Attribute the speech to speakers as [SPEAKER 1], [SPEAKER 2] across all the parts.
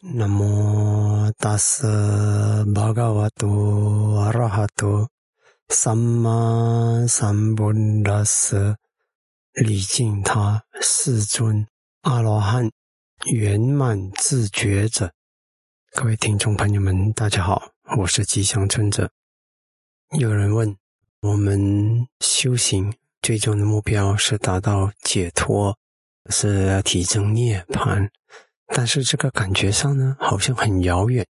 [SPEAKER 1] 南无大斯巴嘎瓦多阿拉哈多萨玛三布达斯礼敬他世尊阿罗汉圆满自觉者。各位听众朋友们，大家好，我是吉祥村者。有人问，我们修行最终的目标是达到解脱，是要提升涅槃？但是这个感觉上呢，好像很遥远。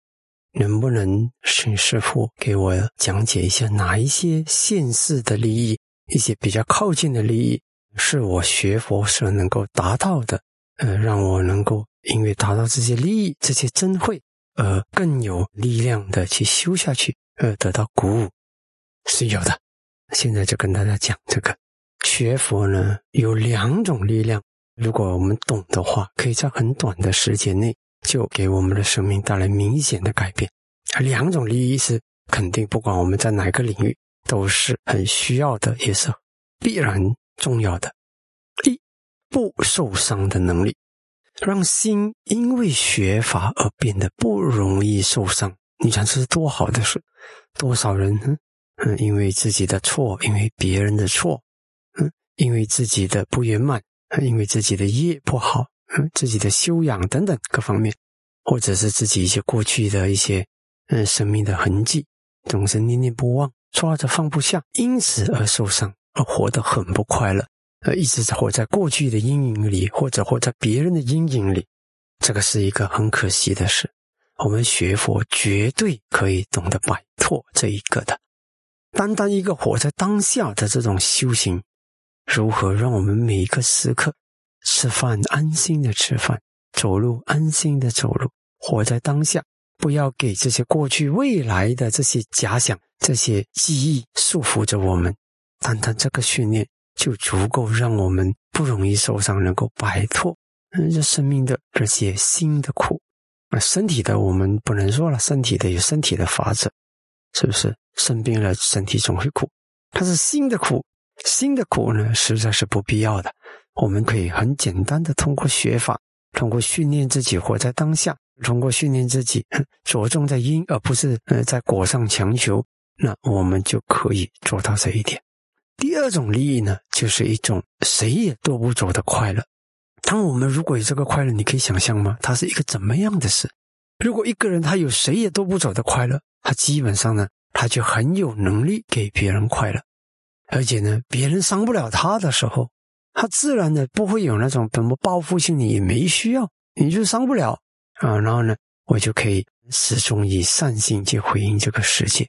[SPEAKER 1] 能不能请师傅给我讲解一下，哪一些现世的利益，一些比较靠近的利益，是我学佛所能够达到的？呃，让我能够因为达到这些利益、这些珍慧，而更有力量的去修下去，而得到鼓舞，是有的。现在就跟大家讲这个，学佛呢有两种力量。如果我们懂的话，可以在很短的时间内就给我们的生命带来明显的改变。两种利益是肯定，不管我们在哪个领域都是很需要的，也是必然重要的。一不受伤的能力，让心因为学法而变得不容易受伤。你想这是多好的事？多少人嗯，因为自己的错，因为别人的错，嗯，因为自己的不圆满。因为自己的业不好，嗯，自己的修养等等各方面，或者是自己一些过去的一些嗯生命的痕迹，总是念念不忘，抓着放不下，因此而受伤，而活得很不快乐，而一直活在过去的阴影里，或者活在别人的阴影里，这个是一个很可惜的事。我们学佛绝对可以懂得摆脱这一个的，单单一个活在当下的这种修行。如何让我们每一个时刻吃饭安心的吃饭，走路安心的走路，活在当下，不要给这些过去、未来的这些假想、这些记忆束缚着我们。单单这个训练就足够让我们不容易受伤，能够摆脱嗯这生命的这些新的苦。啊，身体的我们不能说了，身体的有身体的法则，是不是？生病了，身体总会苦，它是新的苦。新的苦呢，实在是不必要的。我们可以很简单的通过学法，通过训练自己活在当下，通过训练自己着重在因，而不是呃在果上强求，那我们就可以做到这一点。第二种利益呢，就是一种谁也夺不走的快乐。当我们如果有这个快乐，你可以想象吗？它是一个怎么样的事？如果一个人他有谁也夺不走的快乐，他基本上呢，他就很有能力给别人快乐。而且呢，别人伤不了他的时候，他自然的不会有那种什么报复性的，也没需要，你就伤不了啊。然后呢，我就可以始终以善心去回应这个世界，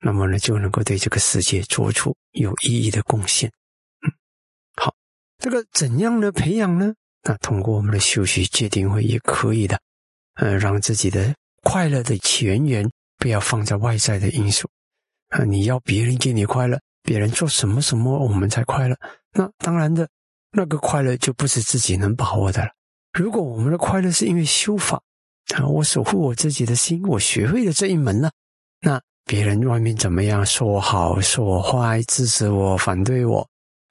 [SPEAKER 1] 那么呢，就能够对这个世界做出有意义的贡献。嗯，好，这个怎样的培养呢？那通过我们的修习界定会也可以的。呃，让自己的快乐的泉源不要放在外在的因素啊，你要别人给你快乐。别人做什么什么，我们才快乐。那当然的，那个快乐就不是自己能把握的了。如果我们的快乐是因为修法啊，我守护我自己的心，我学会了这一门了，那别人外面怎么样说我好，说我坏，支持我，反对我，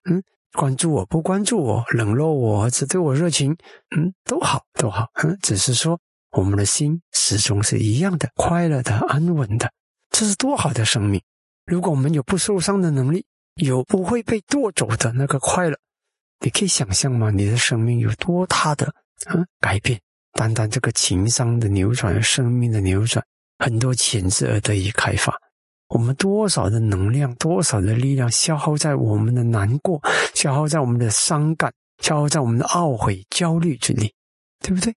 [SPEAKER 1] 嗯，关注我不关注我，冷落我，只对我热情，嗯，都好都好，嗯，只是说我们的心始终是一样的，快乐的、安稳的，这是多好的生命。如果我们有不受伤的能力，有不会被夺走的那个快乐，你可以想象吗？你的生命有多大的啊改变？单单这个情商的扭转，生命的扭转，很多潜质而得以开发。我们多少的能量，多少的力量消耗在我们的难过，消耗在我们的伤感，消耗在我们的懊悔、焦虑之里，对不对？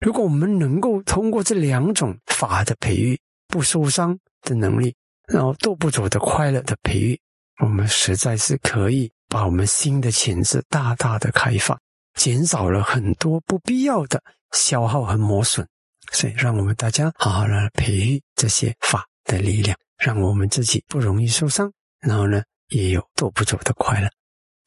[SPEAKER 1] 如果我们能够通过这两种法的培育，不受伤的能力。然后斗不走的快乐的培育，我们实在是可以把我们新的潜质大大的开放，减少了很多不必要的消耗和磨损。所以，让我们大家好好的培育这些法的力量，让我们自己不容易受伤，然后呢，也有斗不走的快乐。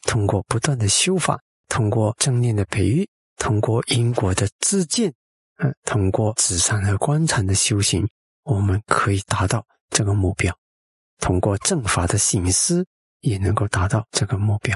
[SPEAKER 1] 通过不断的修法，通过正念的培育，通过因果的自见，嗯，通过止禅和观禅的修行，我们可以达到。这个目标，通过正法的醒思，也能够达到这个目标。